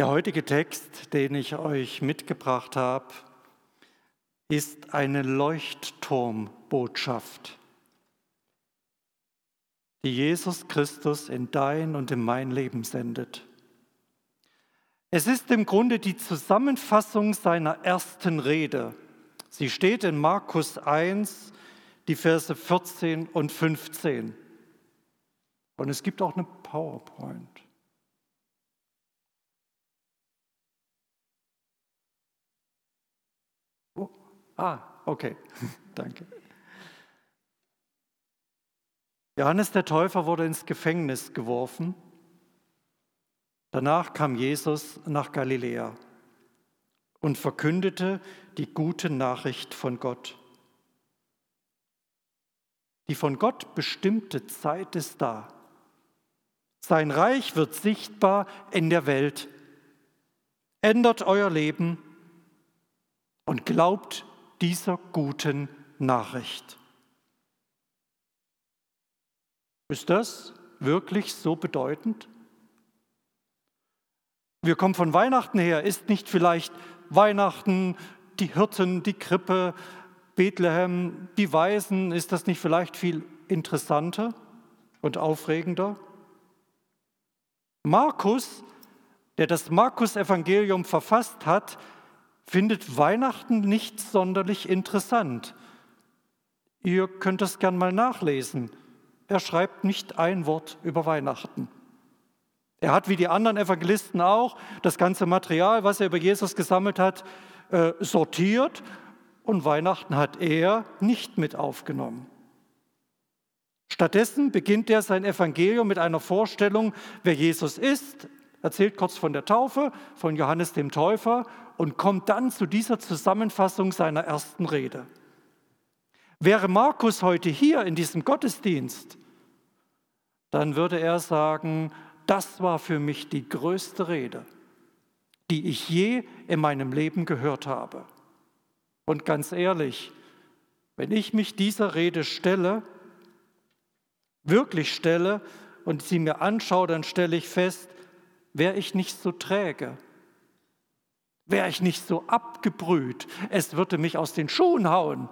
Der heutige Text, den ich euch mitgebracht habe, ist eine Leuchtturmbotschaft, die Jesus Christus in dein und in mein Leben sendet. Es ist im Grunde die Zusammenfassung seiner ersten Rede. Sie steht in Markus 1, die Verse 14 und 15. Und es gibt auch eine PowerPoint. Oh, ah, okay, danke. Johannes der Täufer wurde ins Gefängnis geworfen Danach kam Jesus nach Galiläa und verkündete die gute Nachricht von Gott. Die von Gott bestimmte Zeit ist da. Sein Reich wird sichtbar in der Welt. Ändert euer Leben und glaubt dieser guten Nachricht. Ist das wirklich so bedeutend? Wir kommen von Weihnachten her. Ist nicht vielleicht Weihnachten, die Hirten, die Krippe, Bethlehem, die Weisen, ist das nicht vielleicht viel interessanter und aufregender? Markus, der das Markus-Evangelium verfasst hat, findet Weihnachten nicht sonderlich interessant. Ihr könnt es gern mal nachlesen. Er schreibt nicht ein Wort über Weihnachten. Er hat wie die anderen Evangelisten auch das ganze Material, was er über Jesus gesammelt hat, äh, sortiert und Weihnachten hat er nicht mit aufgenommen. Stattdessen beginnt er sein Evangelium mit einer Vorstellung, wer Jesus ist, erzählt kurz von der Taufe von Johannes dem Täufer und kommt dann zu dieser Zusammenfassung seiner ersten Rede. Wäre Markus heute hier in diesem Gottesdienst, dann würde er sagen, das war für mich die größte Rede, die ich je in meinem Leben gehört habe. Und ganz ehrlich, wenn ich mich dieser Rede stelle, wirklich stelle und sie mir anschaue, dann stelle ich fest, wäre ich nicht so träge, wäre ich nicht so abgebrüht, es würde mich aus den Schuhen hauen,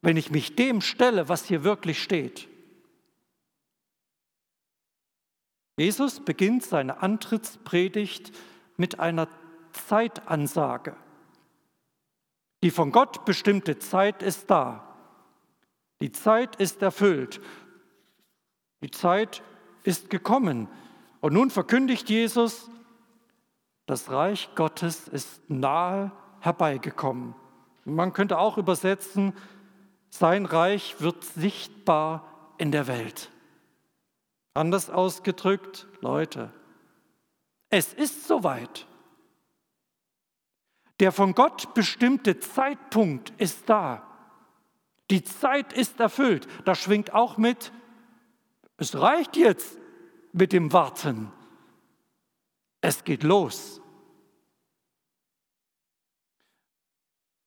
wenn ich mich dem stelle, was hier wirklich steht. Jesus beginnt seine Antrittspredigt mit einer Zeitansage. Die von Gott bestimmte Zeit ist da. Die Zeit ist erfüllt. Die Zeit ist gekommen. Und nun verkündigt Jesus, das Reich Gottes ist nahe herbeigekommen. Man könnte auch übersetzen, sein Reich wird sichtbar in der Welt. Anders ausgedrückt, Leute, es ist soweit. Der von Gott bestimmte Zeitpunkt ist da. Die Zeit ist erfüllt. Da schwingt auch mit, es reicht jetzt mit dem Warten. Es geht los.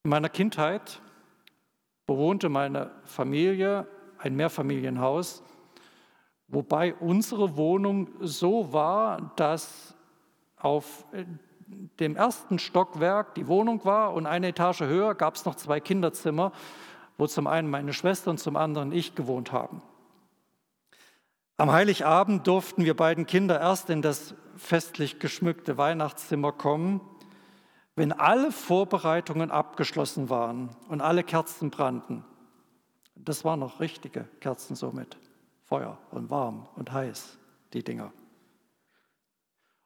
In meiner Kindheit bewohnte meine Familie ein Mehrfamilienhaus Wobei unsere Wohnung so war, dass auf dem ersten Stockwerk die Wohnung war und eine Etage höher gab es noch zwei Kinderzimmer, wo zum einen meine Schwester und zum anderen ich gewohnt haben. Am Heiligabend durften wir beiden Kinder erst in das festlich geschmückte Weihnachtszimmer kommen, wenn alle Vorbereitungen abgeschlossen waren und alle Kerzen brannten. Das waren noch richtige Kerzen somit. Feuer und warm und heiß, die Dinger.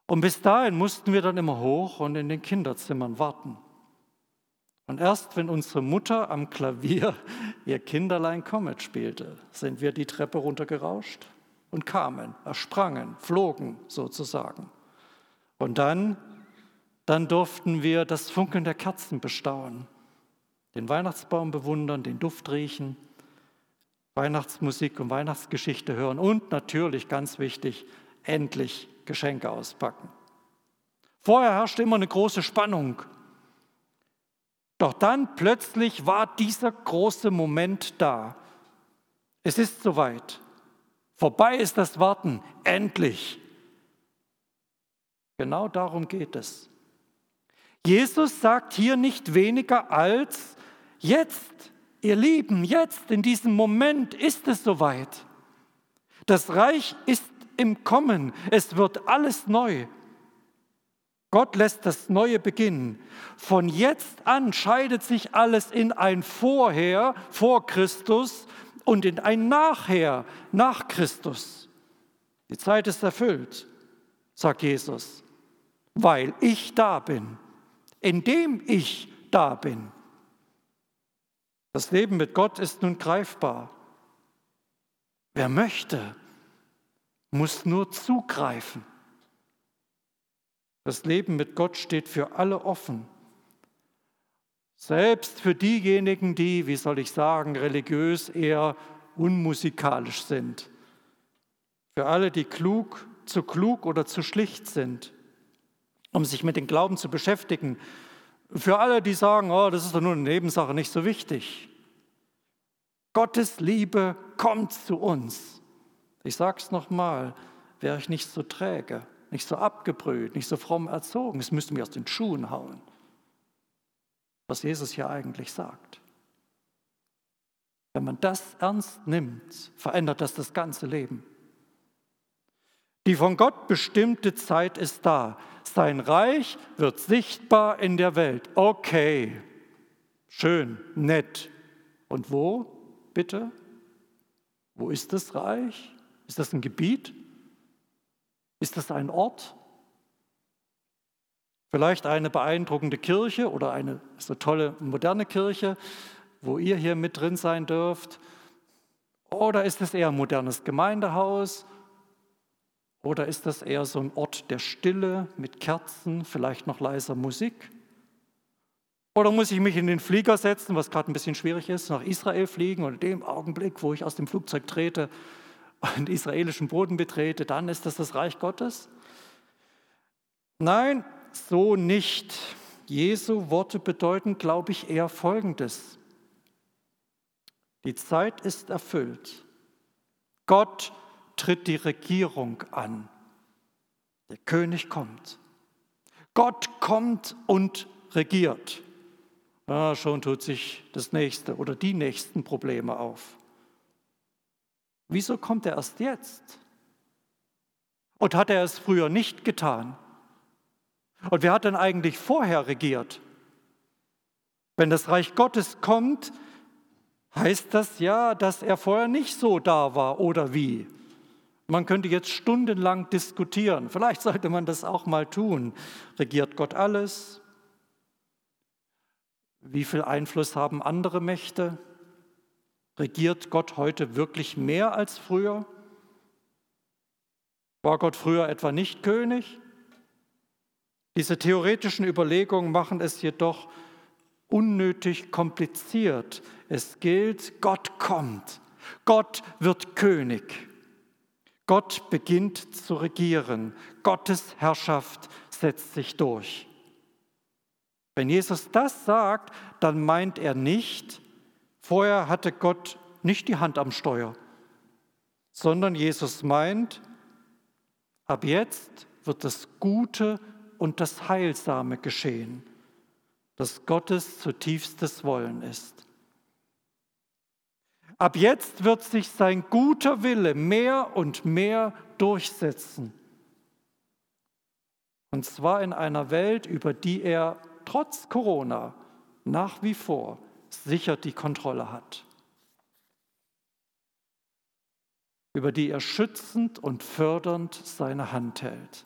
Und bis dahin mussten wir dann immer hoch und in den Kinderzimmern warten. Und erst wenn unsere Mutter am Klavier ihr Kinderlein Comet spielte, sind wir die Treppe runtergerauscht und kamen, ersprangen, flogen sozusagen. Und dann, dann durften wir das Funkeln der Kerzen bestaunen, den Weihnachtsbaum bewundern, den Duft riechen Weihnachtsmusik und Weihnachtsgeschichte hören und natürlich, ganz wichtig, endlich Geschenke auspacken. Vorher herrschte immer eine große Spannung. Doch dann plötzlich war dieser große Moment da. Es ist soweit. Vorbei ist das Warten. Endlich. Genau darum geht es. Jesus sagt hier nicht weniger als jetzt, ihr Lieben, jetzt in diesem Moment ist es soweit. Das Reich ist im Kommen, es wird alles neu. Gott lässt das Neue beginnen. Von jetzt an scheidet sich alles in ein Vorher, vor Christus, und in ein Nachher, nach Christus. Die Zeit ist erfüllt, sagt Jesus, weil ich da bin, indem ich da bin. Das Leben mit Gott ist nun greifbar. Wer möchte, muss nur zugreifen. Das Leben mit Gott steht für alle offen. Selbst für diejenigen, die, wie soll ich sagen, religiös eher unmusikalisch sind. Für alle, die klug, zu klug oder zu schlicht sind, um sich mit dem Glauben zu beschäftigen. Für alle, die sagen, oh, das ist doch nur eine Nebensache, nicht so wichtig. Gottes Liebe kommt zu uns. Ich sage es nochmal, wäre ich nicht so träge, nicht so abgebrüht, nicht so fromm erzogen, es müsste mir aus den Schuhen hauen, was Jesus hier eigentlich sagt. Wenn man das ernst nimmt, verändert das das ganze Leben. Die von Gott bestimmte Zeit ist da. Sein Reich wird sichtbar in der Welt. Okay, schön, nett. Und wo, bitte? Wo ist das Reich? Ist das ein Gebiet? Ist das ein Ort? Vielleicht eine beeindruckende Kirche oder eine so tolle moderne Kirche, wo ihr hier mit drin sein dürft? Oder ist es eher ein modernes Gemeindehaus? Oder ist das eher so ein Ort der Stille mit Kerzen, vielleicht noch leiser Musik? Oder muss ich mich in den Flieger setzen, was gerade ein bisschen schwierig ist, nach Israel fliegen und in dem Augenblick, wo ich aus dem Flugzeug trete, und israelischen Boden betrete, dann ist das das Reich Gottes? Nein, so nicht. Jesu Worte bedeuten, glaube ich, eher Folgendes. Die Zeit ist erfüllt. Gott tritt die Regierung an. Der König kommt. Gott kommt und regiert. Ah, schon tut sich das nächste oder die nächsten Probleme auf. Wieso kommt er erst jetzt? Und hat er es früher nicht getan? Und wer hat denn eigentlich vorher regiert? Wenn das Reich Gottes kommt, heißt das ja, dass er vorher nicht so da war oder wie? Man könnte jetzt stundenlang diskutieren. Vielleicht sollte man das auch mal tun. Regiert Gott alles? Wie viel Einfluss haben andere Mächte? Regiert Gott heute wirklich mehr als früher? War Gott früher etwa nicht König? Diese theoretischen Überlegungen machen es jedoch unnötig kompliziert. Es gilt, Gott kommt. Gott wird König. Gott beginnt zu regieren. Gottes Herrschaft setzt sich durch. Wenn Jesus das sagt, dann meint er nicht, Vorher hatte Gott nicht die Hand am Steuer, sondern Jesus meint, ab jetzt wird das Gute und das Heilsame geschehen, das Gottes zutiefstes Wollen ist. Ab jetzt wird sich sein guter Wille mehr und mehr durchsetzen. Und zwar in einer Welt, über die er trotz Corona nach wie vor sicher die Kontrolle hat, über die er schützend und fördernd seine Hand hält,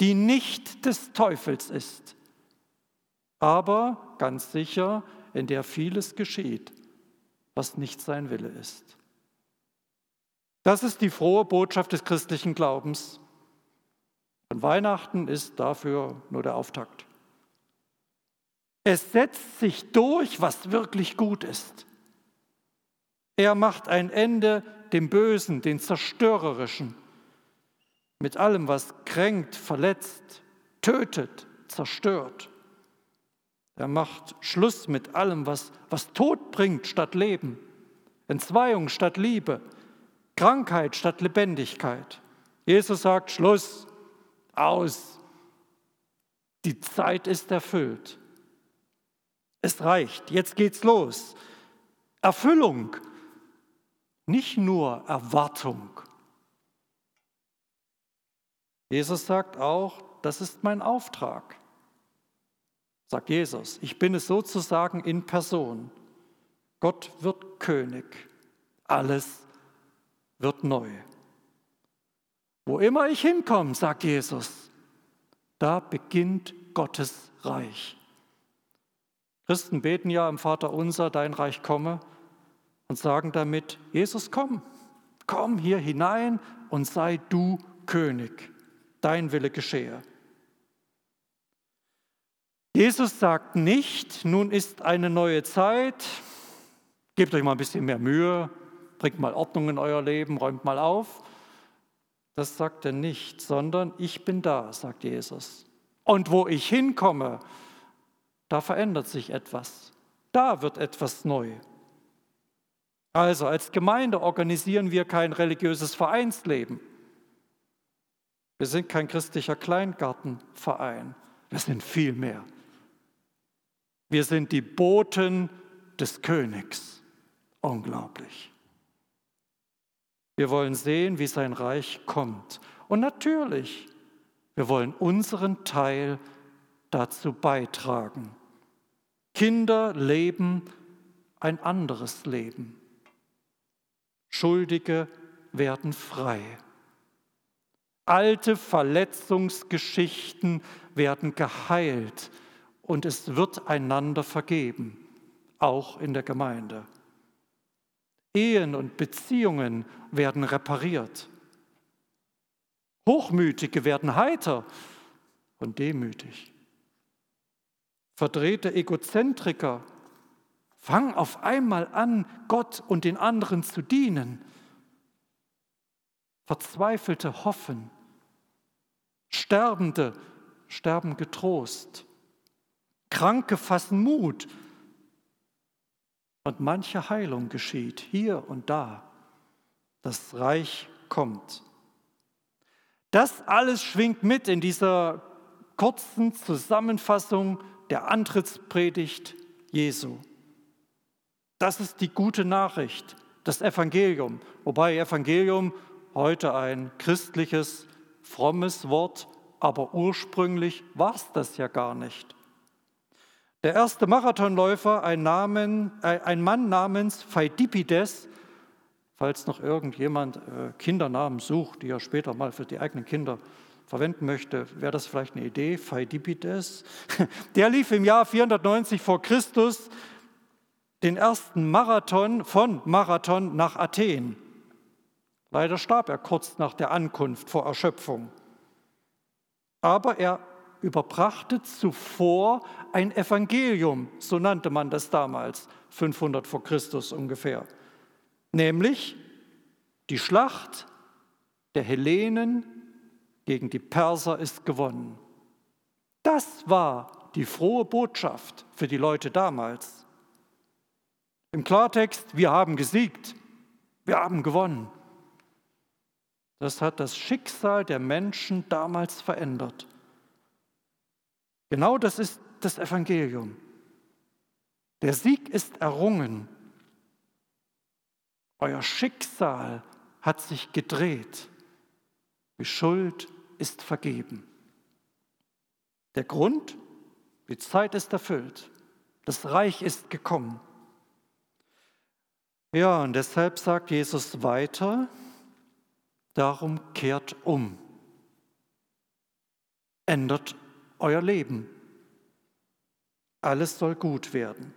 die nicht des Teufels ist, aber ganz sicher, in der vieles geschieht, was nicht sein Wille ist. Das ist die frohe Botschaft des christlichen Glaubens. Und Weihnachten ist dafür nur der Auftakt. Es setzt sich durch, was wirklich gut ist. Er macht ein Ende dem Bösen, den Zerstörerischen, mit allem, was kränkt, verletzt, tötet, zerstört. Er macht Schluss mit allem, was, was Tod bringt statt Leben, Entzweiung statt Liebe, Krankheit statt Lebendigkeit. Jesus sagt Schluss, aus, Die Zeit ist erfüllt. Es reicht, jetzt geht's los. Erfüllung, nicht nur Erwartung. Jesus sagt auch, das ist mein Auftrag, sagt Jesus. Ich bin es sozusagen in Person. Gott wird König. Alles wird neu. Wo immer ich hinkomme, sagt Jesus, da beginnt Gottes Reich. Christen beten ja im Vater unser, dein Reich komme und sagen damit, Jesus komm, komm hier hinein und sei du König, dein Wille geschehe. Jesus sagt nicht, nun ist eine neue Zeit, gebt euch mal ein bisschen mehr Mühe, bringt mal Ordnung in euer Leben, räumt mal auf. Das sagt er nicht, sondern ich bin da, sagt Jesus. Und wo ich hinkomme, da verändert sich etwas. Da wird etwas neu. Also als Gemeinde organisieren wir kein religiöses Vereinsleben. Wir sind kein christlicher Kleingartenverein. Wir sind viel mehr. Wir sind die Boten des Königs. Unglaublich. Wir wollen sehen, wie sein Reich kommt. Und natürlich, wir wollen unseren Teil dazu beitragen. Kinder leben ein anderes Leben. Schuldige werden frei. Alte Verletzungsgeschichten werden geheilt und es wird einander vergeben, auch in der Gemeinde. Ehen und Beziehungen werden repariert. Hochmütige werden heiter und demütig. Verdrehte Egozentriker fangen auf einmal an, Gott und den anderen zu dienen. Verzweifelte hoffen. Sterbende sterben getrost. Kranke fassen Mut und manche Heilung geschieht hier und da. Das Reich kommt. Das alles schwingt mit in dieser kurzen Zusammenfassung der Antrittspredigt Jesu. Das ist die gute Nachricht, das Evangelium. Wobei Evangelium heute ein christliches, frommes Wort, aber ursprünglich war es das ja gar nicht. Der erste Marathonläufer, ein, Namen, äh, ein Mann namens Pheidipides, falls noch irgendjemand äh, Kindernamen sucht, die er später mal für die eigenen Kinder verwenden möchte, wäre das vielleicht eine Idee, Pheidipides. Der lief im Jahr 490 vor Christus den ersten Marathon von Marathon nach Athen. Leider starb er kurz nach der Ankunft vor Erschöpfung. Aber er überbrachte zuvor ein Evangelium, so nannte man das damals, 500 vor Christus ungefähr. Nämlich die Schlacht der Hellenen gegen die Perser ist gewonnen. Das war die frohe Botschaft für die Leute damals. Im Klartext, wir haben gesiegt, wir haben gewonnen. Das hat das Schicksal der Menschen damals verändert. Genau das ist das Evangelium. Der Sieg ist errungen. Euer Schicksal hat sich gedreht. Die Schuld ist vergeben. Der Grund, die Zeit ist erfüllt. Das Reich ist gekommen. Ja, und deshalb sagt Jesus weiter, darum kehrt um. Ändert euer Leben. Alles soll gut werden.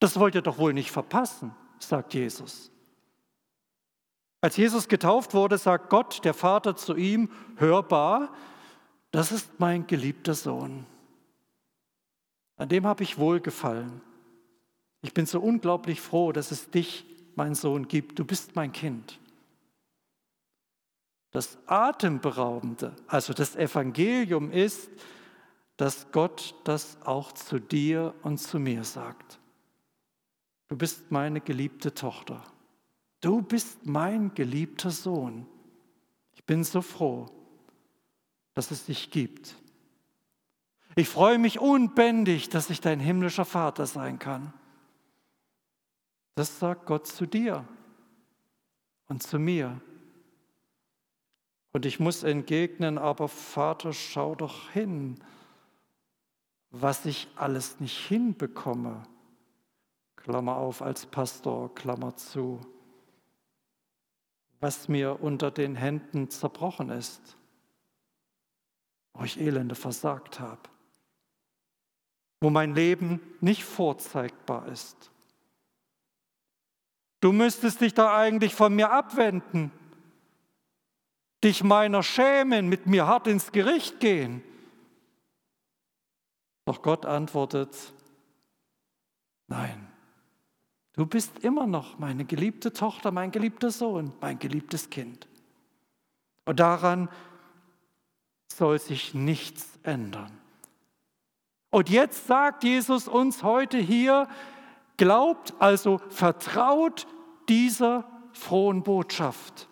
Das wollt ihr doch wohl nicht verpassen, sagt Jesus. Als Jesus getauft wurde, sagt Gott, der Vater, zu ihm hörbar, das ist mein geliebter Sohn. An dem habe ich wohlgefallen. Ich bin so unglaublich froh, dass es dich, mein Sohn, gibt. Du bist mein Kind. Das Atemberaubende, also das Evangelium ist, dass Gott das auch zu dir und zu mir sagt. Du bist meine geliebte Tochter. Du bist mein geliebter Sohn. Ich bin so froh, dass es dich gibt. Ich freue mich unbändig, dass ich dein himmlischer Vater sein kann. Das sagt Gott zu dir und zu mir. Und ich muss entgegnen, aber Vater, schau doch hin, was ich alles nicht hinbekomme. Klammer auf als Pastor, Klammer zu. Was mir unter den Händen zerbrochen ist, wo ich Elende versagt habe, wo mein Leben nicht vorzeigbar ist. Du müsstest dich da eigentlich von mir abwenden dich meiner schämen, mit mir hart ins Gericht gehen. Doch Gott antwortet, nein, du bist immer noch meine geliebte Tochter, mein geliebter Sohn, mein geliebtes Kind. Und daran soll sich nichts ändern. Und jetzt sagt Jesus uns heute hier, glaubt also, vertraut dieser frohen Botschaft.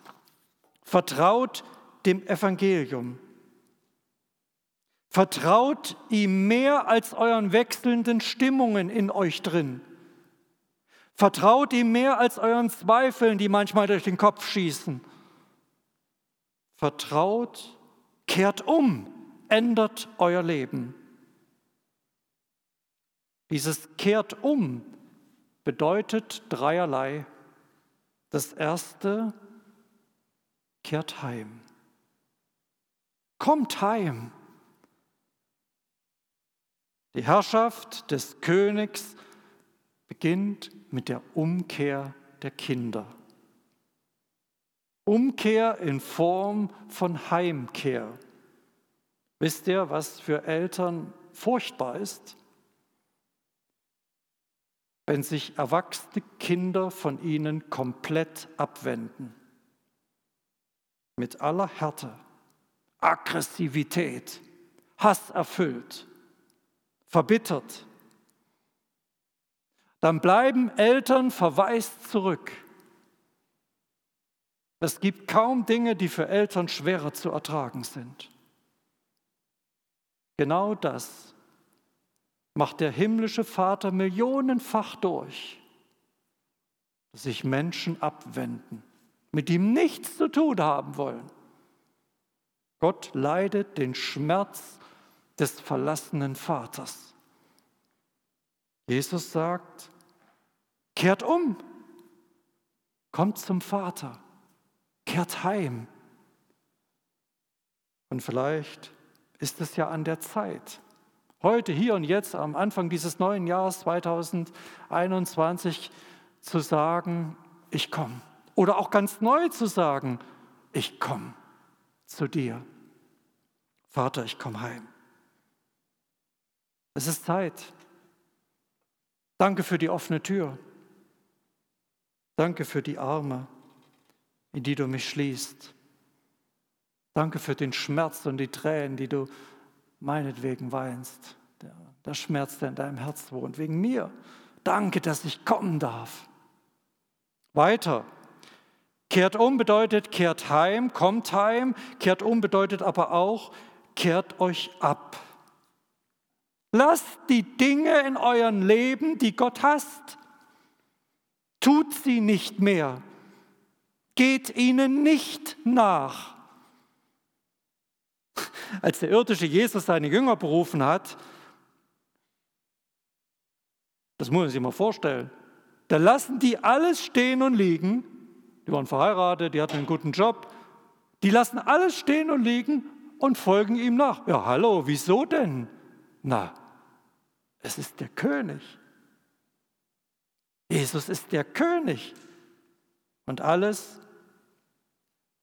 Vertraut dem Evangelium. Vertraut ihm mehr als euren wechselnden Stimmungen in euch drin. Vertraut ihm mehr als euren Zweifeln, die manchmal durch den Kopf schießen. Vertraut, kehrt um, ändert euer Leben. Dieses kehrt um bedeutet dreierlei. Das erste, kehrt heim. Kommt heim. Die Herrschaft des Königs beginnt mit der Umkehr der Kinder. Umkehr in Form von Heimkehr. Wisst ihr, was für Eltern furchtbar ist? Wenn sich erwachsene Kinder von ihnen komplett abwenden mit aller Härte, Aggressivität, Hass erfüllt, verbittert, dann bleiben Eltern verwaist zurück. Es gibt kaum Dinge, die für Eltern schwerer zu ertragen sind. Genau das macht der himmlische Vater millionenfach durch, dass sich Menschen abwenden mit ihm nichts zu tun haben wollen. Gott leidet den Schmerz des verlassenen Vaters. Jesus sagt, kehrt um, kommt zum Vater, kehrt heim. Und vielleicht ist es ja an der Zeit, heute, hier und jetzt, am Anfang dieses neuen Jahres 2021 zu sagen, ich komme. Oder auch ganz neu zu sagen, ich komme zu dir. Vater, ich komme heim. Es ist Zeit. Danke für die offene Tür. Danke für die Arme, in die du mich schließt. Danke für den Schmerz und die Tränen, die du meinetwegen weinst. Der, der Schmerz, der in deinem Herz wohnt, wegen mir. Danke, dass ich kommen darf. Weiter. Kehrt um bedeutet, kehrt heim, kommt heim. Kehrt um bedeutet aber auch, kehrt euch ab. Lasst die Dinge in euren Leben, die Gott hasst. Tut sie nicht mehr. Geht ihnen nicht nach. Als der irdische Jesus seine Jünger berufen hat, das muss man sich mal vorstellen, da lassen die alles stehen und liegen die waren verheiratet, die hatten einen guten Job. Die lassen alles stehen und liegen und folgen ihm nach. Ja, hallo, wieso denn? Na, es ist der König. Jesus ist der König. Und alles,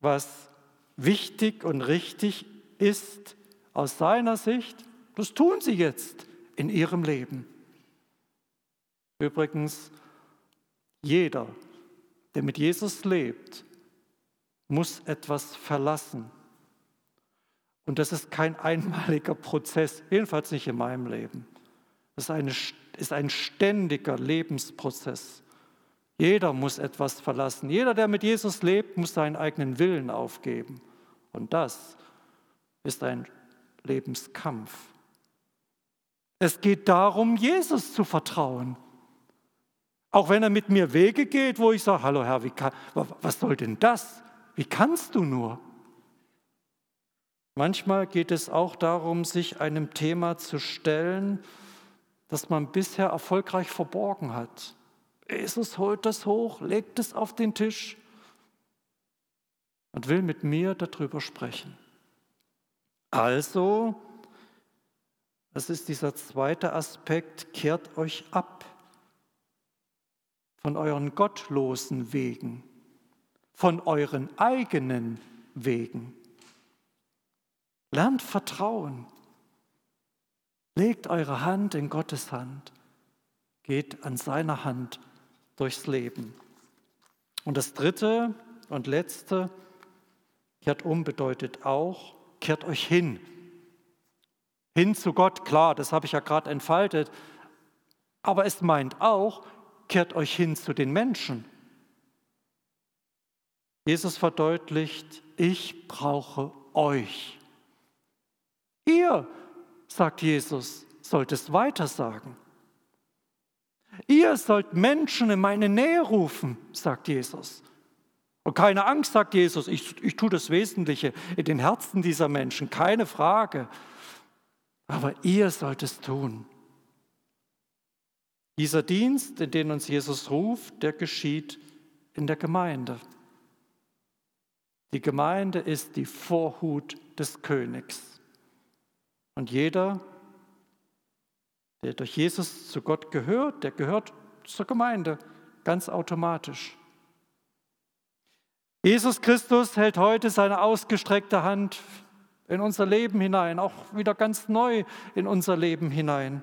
was wichtig und richtig ist aus seiner Sicht, das tun sie jetzt in ihrem Leben. Übrigens, jeder, der mit Jesus lebt, muss etwas verlassen. Und das ist kein einmaliger Prozess, jedenfalls nicht in meinem Leben. Das ist, eine, ist ein ständiger Lebensprozess. Jeder muss etwas verlassen. Jeder, der mit Jesus lebt, muss seinen eigenen Willen aufgeben. Und das ist ein Lebenskampf. Es geht darum, Jesus zu vertrauen. Auch wenn er mit mir Wege geht, wo ich sage, hallo Herr, kann, was soll denn das? Wie kannst du nur? Manchmal geht es auch darum, sich einem Thema zu stellen, das man bisher erfolgreich verborgen hat. Jesus holt das hoch, legt es auf den Tisch und will mit mir darüber sprechen. Also, das ist dieser zweite Aspekt, kehrt euch ab von euren gottlosen Wegen, von euren eigenen Wegen. Lernt Vertrauen. Legt eure Hand in Gottes Hand. Geht an seiner Hand durchs Leben. Und das dritte und letzte, kehrt um bedeutet auch, kehrt euch hin. Hin zu Gott, klar, das habe ich ja gerade entfaltet. Aber es meint auch, kehrt euch hin zu den Menschen. Jesus verdeutlicht, ich brauche euch. Ihr, sagt Jesus, sollt es weiter sagen. Ihr sollt Menschen in meine Nähe rufen, sagt Jesus. Und keine Angst, sagt Jesus, ich, ich tue das Wesentliche in den Herzen dieser Menschen, keine Frage. Aber ihr sollt es tun. Dieser Dienst, in den uns Jesus ruft, der geschieht in der Gemeinde. Die Gemeinde ist die Vorhut des Königs. Und jeder, der durch Jesus zu Gott gehört, der gehört zur Gemeinde, ganz automatisch. Jesus Christus hält heute seine ausgestreckte Hand in unser Leben hinein, auch wieder ganz neu in unser Leben hinein.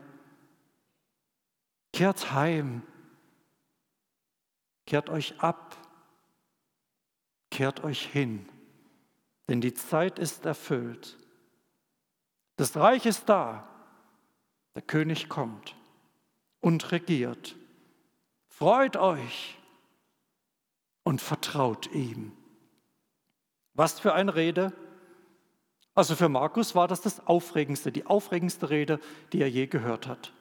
Kehrt heim, kehrt euch ab, kehrt euch hin, denn die Zeit ist erfüllt. Das Reich ist da, der König kommt und regiert. Freut euch und vertraut ihm. Was für eine Rede! Also für Markus war das das Aufregendste, die aufregendste Rede, die er je gehört hat.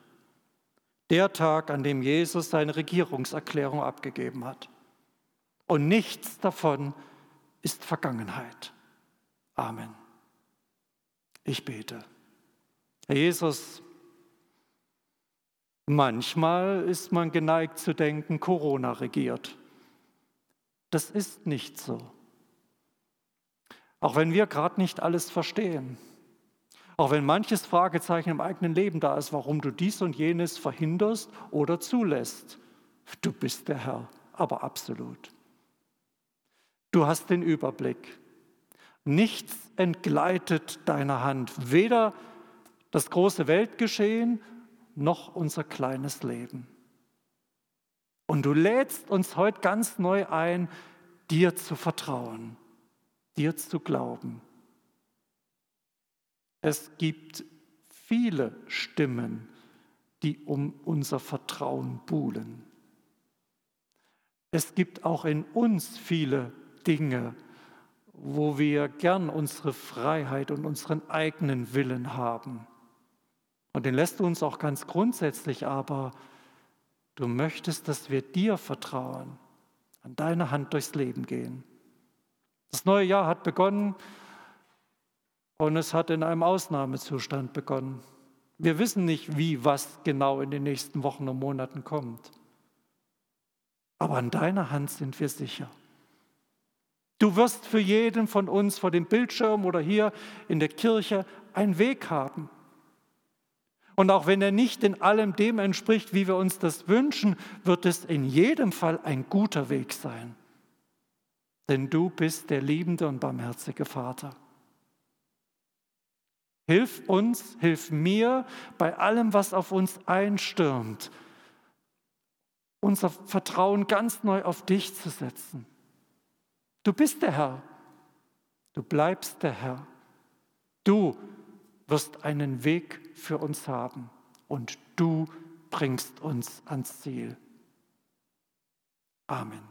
Der Tag, an dem Jesus seine Regierungserklärung abgegeben hat. Und nichts davon ist Vergangenheit. Amen. Ich bete. Herr Jesus, manchmal ist man geneigt zu denken, Corona regiert. Das ist nicht so. Auch wenn wir gerade nicht alles verstehen. Auch wenn manches Fragezeichen im eigenen Leben da ist, warum du dies und jenes verhinderst oder zulässt. Du bist der Herr, aber absolut. Du hast den Überblick. Nichts entgleitet deiner Hand, weder das große Weltgeschehen noch unser kleines Leben. Und du lädst uns heute ganz neu ein, dir zu vertrauen, dir zu glauben. Es gibt viele Stimmen, die um unser Vertrauen buhlen. Es gibt auch in uns viele Dinge, wo wir gern unsere Freiheit und unseren eigenen Willen haben. Und den lässt du uns auch ganz grundsätzlich aber Du möchtest, dass wir dir vertrauen, an deine Hand durchs Leben gehen. Das neue Jahr hat begonnen und es hat in einem Ausnahmezustand begonnen. Wir wissen nicht, wie was genau in den nächsten Wochen und Monaten kommt. Aber an deiner Hand sind wir sicher. Du wirst für jeden von uns vor dem Bildschirm oder hier in der Kirche einen Weg haben. Und auch wenn er nicht in allem dem entspricht, wie wir uns das wünschen, wird es in jedem Fall ein guter Weg sein. Denn du bist der liebende und barmherzige Vater. Hilf uns, hilf mir bei allem, was auf uns einstürmt, unser Vertrauen ganz neu auf dich zu setzen. Du bist der Herr. Du bleibst der Herr. Du wirst einen Weg für uns haben und du bringst uns ans Ziel. Amen.